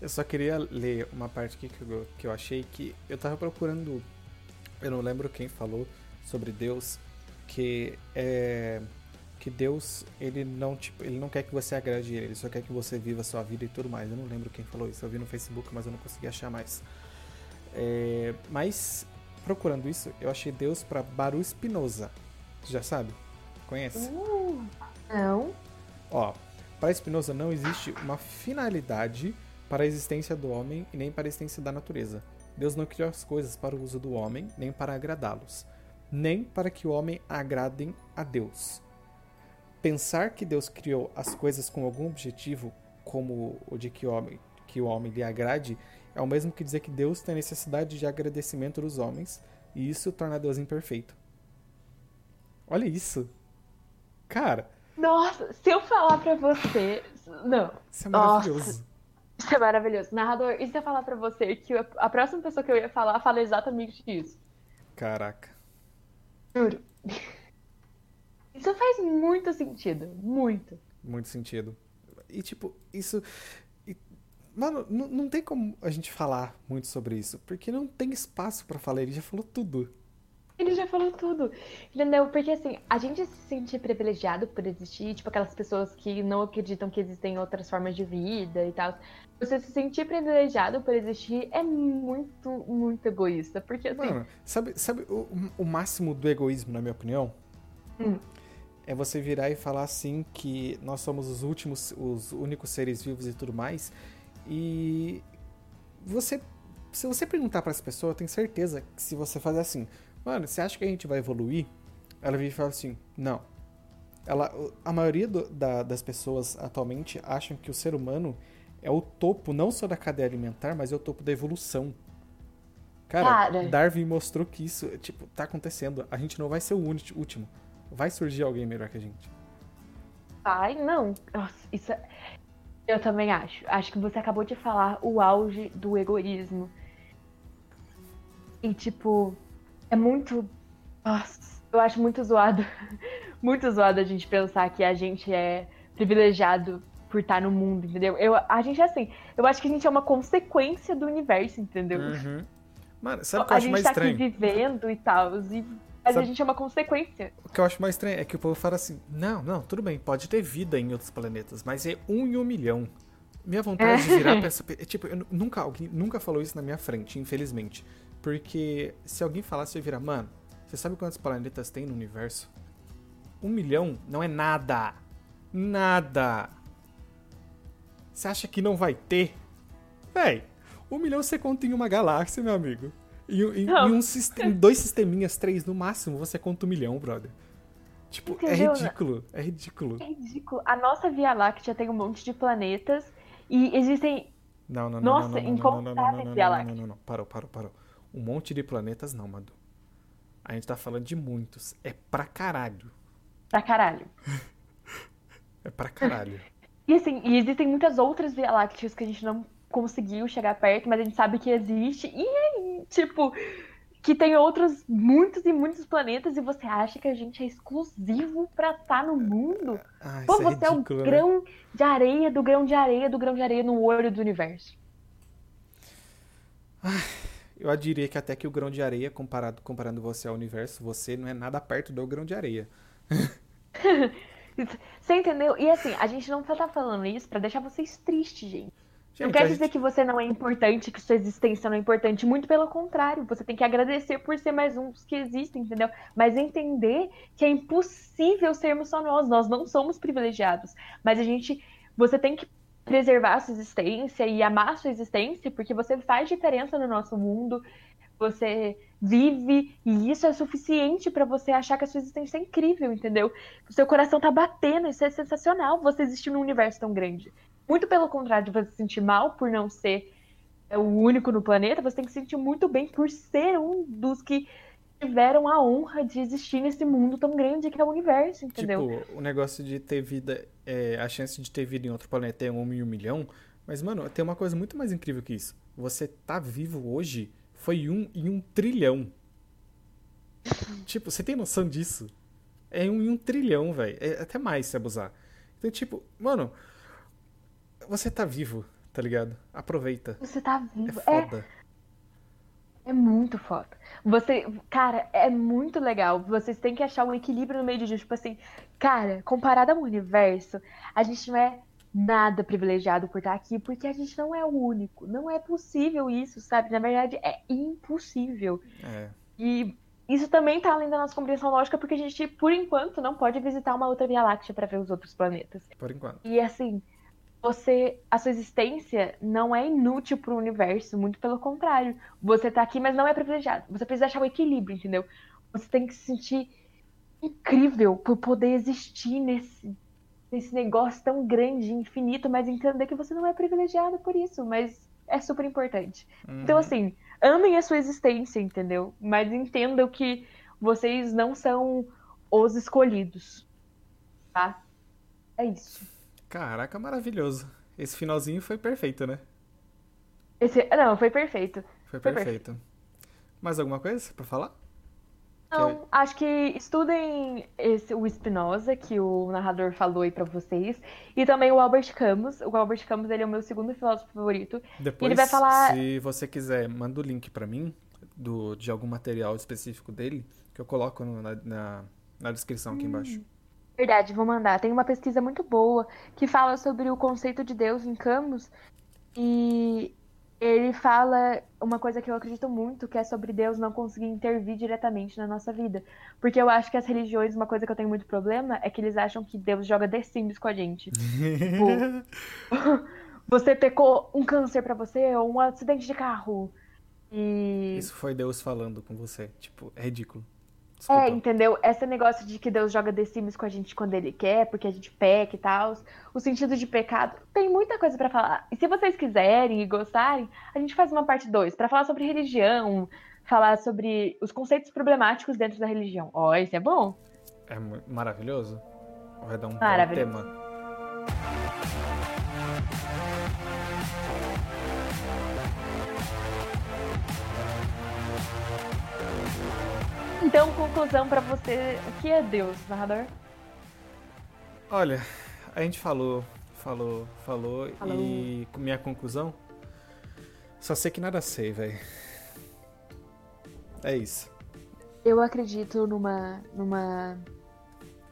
Eu só queria ler uma parte aqui que eu, que eu achei que eu tava procurando. Eu não lembro quem falou sobre Deus, que é que Deus ele não tipo ele não quer que você agrade ele, ele só quer que você viva a sua vida e tudo mais. Eu não lembro quem falou isso, eu vi no Facebook, mas eu não consegui achar mais. É, mas procurando isso, eu achei Deus para Baru Spinoza. Já sabe? Conhece? Uh, não. Ó, para Spinoza não existe uma finalidade para a existência do homem e nem para a existência da natureza. Deus não criou as coisas para o uso do homem, nem para agradá-los, nem para que o homem agradem a Deus. Pensar que Deus criou as coisas com algum objetivo, como o de que o homem, que o homem lhe agrade, é o mesmo que dizer que Deus tem necessidade de agradecimento dos homens, e isso torna Deus imperfeito. Olha isso. Cara, Nossa, se eu falar pra você. Não. isso é Nossa. maravilhoso. Isso é maravilhoso. Narrador, e se eu falar pra você que a próxima pessoa que eu ia falar fala exatamente isso? Caraca. Juro. Isso faz muito sentido. Muito. Muito sentido. E, tipo, isso. e- Mano, não tem como a gente falar muito sobre isso, porque não tem espaço pra falar, ele já falou tudo. Ele já falou tudo, entendeu? Porque assim, a gente se sente privilegiado por existir, tipo aquelas pessoas que não acreditam que existem outras formas de vida e tal. Você se sentir privilegiado por existir é muito, muito egoísta. Porque assim, Mano, sabe, sabe o, o máximo do egoísmo, na minha opinião? Hum. É você virar e falar assim que nós somos os últimos, os únicos seres vivos e tudo mais. E você, se você perguntar para as pessoas, eu tenho certeza que se você fazer assim, mano, você acha que a gente vai evoluir? Ela vira e fala assim, não. Ela, a maioria do- da- das pessoas atualmente acham que o ser humano é o topo não só da cadeia alimentar, mas é o topo da evolução. Cara, Cara. Darwin mostrou que isso, tipo, tá acontecendo. A gente não vai ser o último. Vai surgir alguém melhor que a gente. Ai, não. Nossa, isso é... Eu também acho. Acho que você acabou de falar o auge do egoísmo. E, tipo, é muito. Nossa, eu acho muito zoado. Muito zoado a gente pensar que a gente é privilegiado por estar no mundo, entendeu? Eu, a gente é assim. Eu acho que a gente é uma consequência do universo, entendeu? Mano, sabe o que eu a acho gente mais tá estranho? aqui vivendo e tal. E... Mas Sabe- a gente é uma consequência. O que eu acho mais estranho é que o povo fala assim: não, não, tudo bem, pode ter vida em outros planetas, mas é um em um milhão. Minha vontade de virar pra essa é, Tipo, eu nu- nunca, alguém nunca falou isso na minha frente, infelizmente. Porque se alguém falasse, eu ia virar, mano, você sabe quantos planetas tem no universo? Um milhão não é nada. Nada. Você acha que não vai ter? Véi, um milhão você conta em uma galáxia, meu amigo. Em, em- Não. em um em dois sisteminhas, três no máximo, você conta um milhão, brother. Tipo, Entendeu, é ridículo. É ridículo. É ridículo. A nossa Via Láctea tem um monte de planetas e existem. Não, não, não. Nossa, não, não, não, não, incontáveis não, não, não, Via não, Láctea. não, não, não. Parou, parou, parou. Um monte de planetas não, Madu. A gente tá falando de muitos. É pra caralho. Pra caralho. É pra caralho. E assim, e existem muitas outras Via Lácteas que a gente não conseguiu chegar perto, mas a gente sabe que existe. E aí, tipo, que tem outros muitos e muitos planetas e você acha que a gente é exclusivo pra estar no mundo? Ah, Pô, é você é o ridículo, né? grão de areia do grão de areia do grão de areia no olho do universo. Eu diria que até que o grão de areia, comparado, comparando você ao universo, você não é nada perto do grão de areia. Você entendeu? E assim, a gente não tá falando isso pra deixar vocês tristes, gente. não Gente, quer a dizer gente- que você não é importante, que sua existência não é importante. Muito pelo contrário, você tem que agradecer por ser mais um dos que existem, entendeu? Mas entender que é impossível sermos só nós. Nós não somos privilegiados. Mas a gente. Você tem que preservar a sua existência e amar a sua existência, porque você faz diferença no nosso mundo. Você vive e isso é suficiente pra você achar que a sua existência é incrível, entendeu? O seu coração tá batendo, isso é sensacional você existir num universo tão grande. Muito pelo contrário de você se sentir mal por não ser é, o único no planeta, você tem que se sentir muito bem por ser um dos que tiveram a honra de existir nesse mundo tão grande que é o universo, entendeu? Tipo, o negócio de ter vida, é, a chance de ter vida em outro planeta é um em um milhão. Mas, mano, tem uma coisa muito mais incrível que isso. Você tá vivo hoje foi um em um trilhão. tipo, você tem noção disso? É um em um trilhão, velho. É até mais se abusar. Então, tipo, mano, você tá vivo, tá ligado? Aproveita. Você tá vivo. É, foda. é muito foda. Você, cara, é muito legal. Vocês têm que achar um equilíbrio no meio disso. Tipo assim, cara, comparado ao universo, a gente não é nada privilegiado por estar aqui, porque a gente não é o único. Não é possível isso, sabe? Na verdade, é impossível. É. E isso também tá além da nossa compreensão lógica, porque a gente, por enquanto, não pode visitar uma outra Via Láctea para ver os outros planetas. Por enquanto. E assim, você, a sua existência não é inútil pro universo, muito pelo contrário. Você tá aqui, mas não é privilegiado. Você precisa achar o equilíbrio, entendeu? Você tem que se sentir incrível por poder existir nesse, nesse negócio tão grande, infinito, mas entender que você não é privilegiado por isso, mas é super importante. Então, Uhum. assim, amem a sua existência, entendeu? Mas entendam que vocês não são os escolhidos, tá? É isso. Caraca, maravilhoso. Esse finalzinho foi perfeito, né? Esse, não, foi perfeito. Foi Foi perfeito. Mais alguma coisa pra falar? Não, acho que estudem esse, o Spinoza, que o narrador falou aí pra vocês, e também o Albert Camus. O Albert Camus, ele é o meu segundo filósofo favorito. Depois, Ele vai falar- se você quiser, manda o link pra mim do, de algum material específico dele, que eu coloco no- na, na, na descrição aqui embaixo. Verdade, vou mandar. Tem uma pesquisa muito boa que fala sobre o conceito de Deus em Camus e ele fala uma coisa que eu acredito muito, que é sobre Deus não conseguir intervir diretamente na nossa vida. Porque eu acho que as religiões, uma coisa que eu tenho muito problema é que eles acham que Deus joga The Sims com a gente. Você pecou um câncer pra você ou um acidente de carro. E Isso foi Deus falando com você. Tipo, é ridículo. É, Desculpa. entendeu? Esse negócio de que Deus joga The Sims com a gente quando ele quer, porque a gente peca e tal. O sentido de pecado. Tem muita coisa pra falar. E se vocês quiserem e gostarem, a gente faz uma parte 2 pra falar sobre religião, falar sobre os conceitos problemáticos dentro da religião. Ó, esse é bom. É maravilhoso. Vai dar um bom tema. Então, conclusão pra você. O que é Deus, narrador? Olha, a gente falou, falou, falou, Falou. e minha conclusão, só sei que nada sei, velho. É isso. Eu acredito numa, numa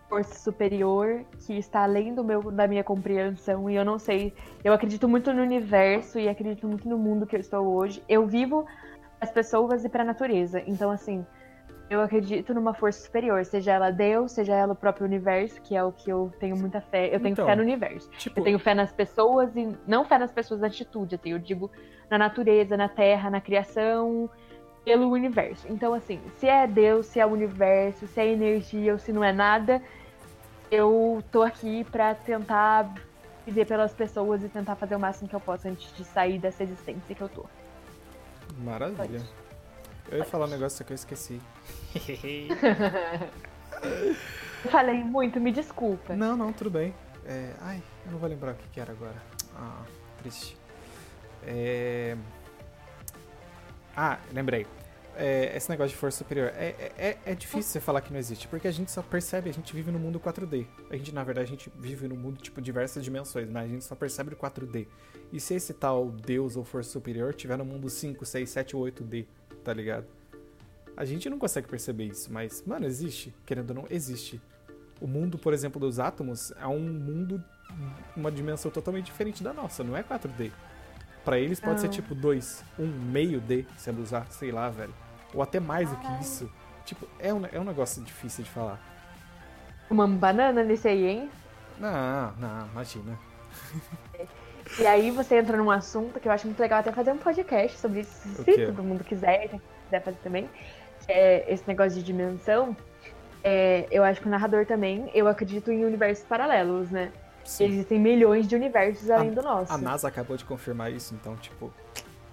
força superior que está além do meu, da minha compreensão e eu não sei. Eu acredito muito no universo e acredito muito no mundo que eu estou hoje. Eu vivo as pessoas e para a natureza. Então, assim, eu acredito numa força superior, seja ela Deus, seja ela o próprio universo, que é o que eu tenho muita fé. Eu tenho Então, fé no universo. Tipo, Eu tenho fé nas pessoas e não fé nas pessoas na atitude, assim, eu digo na natureza, na terra, na criação, pelo universo. Então, assim, se é Deus, se é o universo, se é energia ou se não é nada, eu tô aqui pra tentar viver pelas pessoas e tentar fazer o máximo que eu posso antes de sair dessa existência que eu tô. maravilha. Eu ia falar um negócio que eu esqueci. Falei muito, me desculpa. Não, não, tudo bem. É, ai, eu não vou lembrar o que, que era agora. Ah, triste. É... Ah, lembrei. É, esse negócio de força superior. É, é, é- é difícil você falar que não existe, porque a gente só percebe, a gente vive no mundo 4D. A gente, na verdade, a gente vive no mundo, tipo, diversas dimensões, mas a gente só percebe o 4D. E se esse tal Deus ou força superior tiver no mundo 5, 6, 7 ou 8D, tá ligado? A gente não consegue perceber isso, mas, mano, existe. Querendo ou não, existe. O mundo, por exemplo, dos átomos é um mundo, uma dimensão totalmente diferente da nossa, não é 4D. Pra eles pode ser Não. tipo 2, um meio D, se abusar, sei lá, velho. Ou até mais do que isso. Tipo, é um, é um negócio difícil de falar. Uma banana nesse aí, hein? Não, não, imagina. E aí você entra num assunto que eu acho muito legal até fazer um podcast sobre isso, se todo mundo quiser, quem quiser fazer também. que É esse negócio de dimensão. É, eu acho que o narrador também, eu acredito em universos paralelos, né? Sim. Existem milhões de universos além A- do nosso. A NASA acabou de confirmar isso, então, tipo,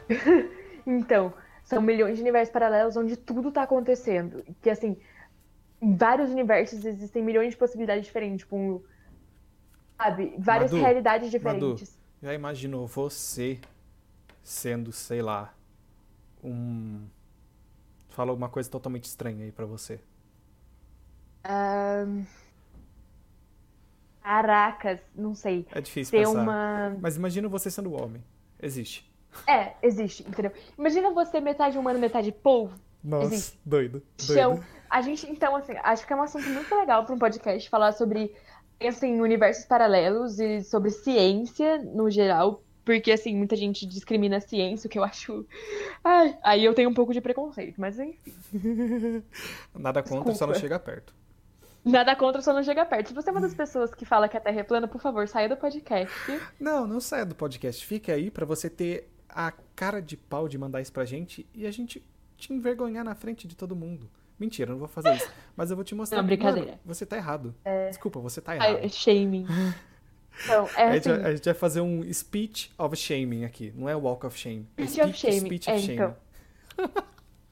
Então, são milhões de universos paralelos onde tudo tá acontecendo. Que assim, em vários universos existem milhões de possibilidades diferentes, tipo, um- sabe, várias Madu, realidades diferentes. Já imaginou você sendo, sei lá, um. Fala alguma coisa totalmente estranha aí pra você. Ahn, Caracas, não sei. É difícil Ter pensar. uma. Mas imagina você sendo homem. Existe. É, existe, entendeu? Imagina você metade humano, metade polvo. Nossa, Existe. doido. Doido. A gente, então, assim, acho que é um assunto muito legal para um podcast falar sobre, assim, universos paralelos e sobre ciência no geral. porque assim, muita gente discrimina a ciência, o que eu acho. Ai, aí eu tenho um pouco de preconceito, mas enfim. Nada contra, só não Desculpa. chega perto. Nada contra, só não chega perto. Se você é uma das pessoas que fala que a Terra é plana, por favor, saia do podcast. Não, não saia do podcast. Fique aí pra você ter a cara de pau de mandar isso pra gente e a gente te envergonhar na frente de todo mundo. Mentira, eu não vou fazer isso. Mas eu vou te mostrar. Não, brincadeira. Mano, você tá errado. Desculpa, você tá errado. Ai, shaming. Então, é a, gente, assim. vai- a gente vai fazer um speech of shaming aqui. Não é walk of shame. É Speech of shaming. speech É, of shame. então.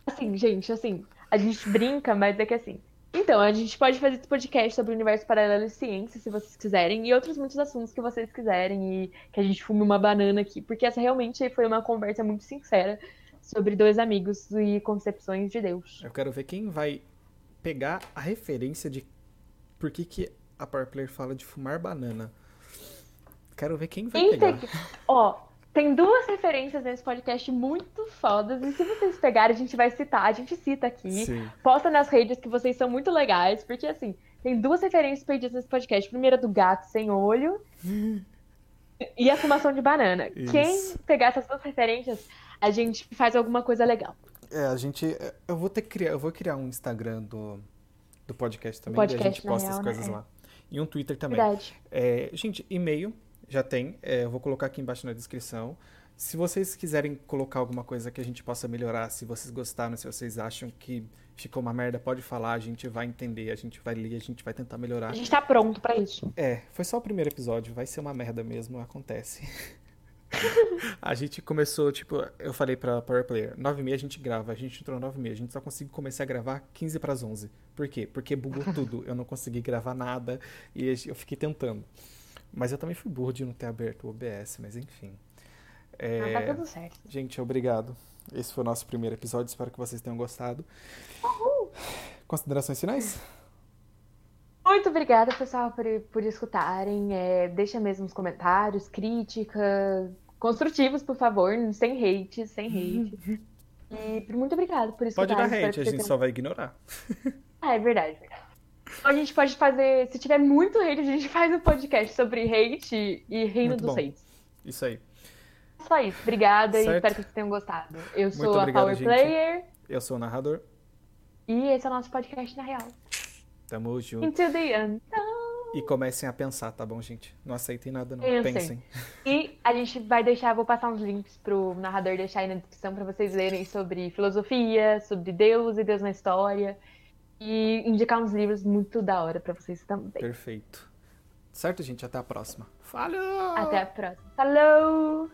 Assim, gente, assim, a gente brinca, mas é que assim. Então, a gente pode fazer esse podcast sobre o universo paralelo e ciência, se vocês quiserem, e outros muitos assuntos que vocês quiserem, e que a gente fume uma banana aqui, porque essa realmente foi uma conversa muito sincera sobre dois amigos e concepções de Deus. Eu quero ver quem vai pegar a referência de por que, que a Power Player fala de fumar banana. Quero ver quem vai Quem pegar. Ó, tem duas referências nesse podcast muito fodas, e se vocês pegarem, a gente vai citar, a gente cita aqui. Sim. Posta nas redes que vocês são muito legais, porque assim, tem duas referências perdidas nesse podcast. Primeira do gato sem olho e a fumação de banana. Isso. Quem pegar essas duas referências, a gente faz alguma coisa legal. É, a gente. Eu vou ter que criar. Eu vou criar um Instagram do, do podcast também. Podcast, e a gente posta as real, coisas né? lá. E um Twitter também. Verdade. É, gente, e-mail já tem. é, eu vou colocar aqui embaixo na descrição. Se vocês quiserem colocar alguma coisa que a gente possa melhorar, se vocês gostaram, se vocês acham que ficou uma merda, pode falar, a gente vai entender, a gente vai ler, a gente vai tentar melhorar. A gente tá pronto pra isso. É, foi só o primeiro episódio, vai ser uma merda mesmo, acontece. a gente começou, tipo, eu falei pra Power Player, 9 e meia a gente grava, a gente entrou 9 e meia, a gente só conseguiu começar a gravar 15 pras 11. Por quê? Porque bugou tudo, eu não consegui gravar nada e eu fiquei tentando. Mas eu também fui burro de não ter aberto o OBS, mas enfim. É, Ah, tá tudo certo. Gente, obrigado. Esse foi o nosso primeiro episódio, espero que vocês tenham gostado. Considerações finais? Muito obrigada, pessoal, por, por escutarem. É, deixa mesmo os comentários, críticas, construtivos, por favor, sem hate, sem hate. E muito obrigada por Pode escutarem. dar Espero hate, a gente só vai ignorar. Ah, é verdade, verdade. A gente pode fazer, se tiver muito hate, a gente faz um podcast sobre hate e reino Muito dos bom. hates. Isso aí. Só isso. Obrigada e Certo. espero que vocês tenham gostado. Eu sou Muito a obrigado, Power gente. Player Eu sou o narrador. e esse é o nosso podcast na real. Tamo junto. Into the Unknown. E comecem a pensar, tá bom, gente? Não aceitem nada, não. Pensem. Pensem. E a gente vai deixar, vou passar uns links pro narrador deixar aí na descrição pra vocês lerem sobre filosofia, sobre Deus e Deus na história. E indicar uns livros muito da hora pra vocês também. Perfeito. Certo, gente? Até a próxima. Falou! Até a próxima. Falou!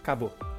Acabou.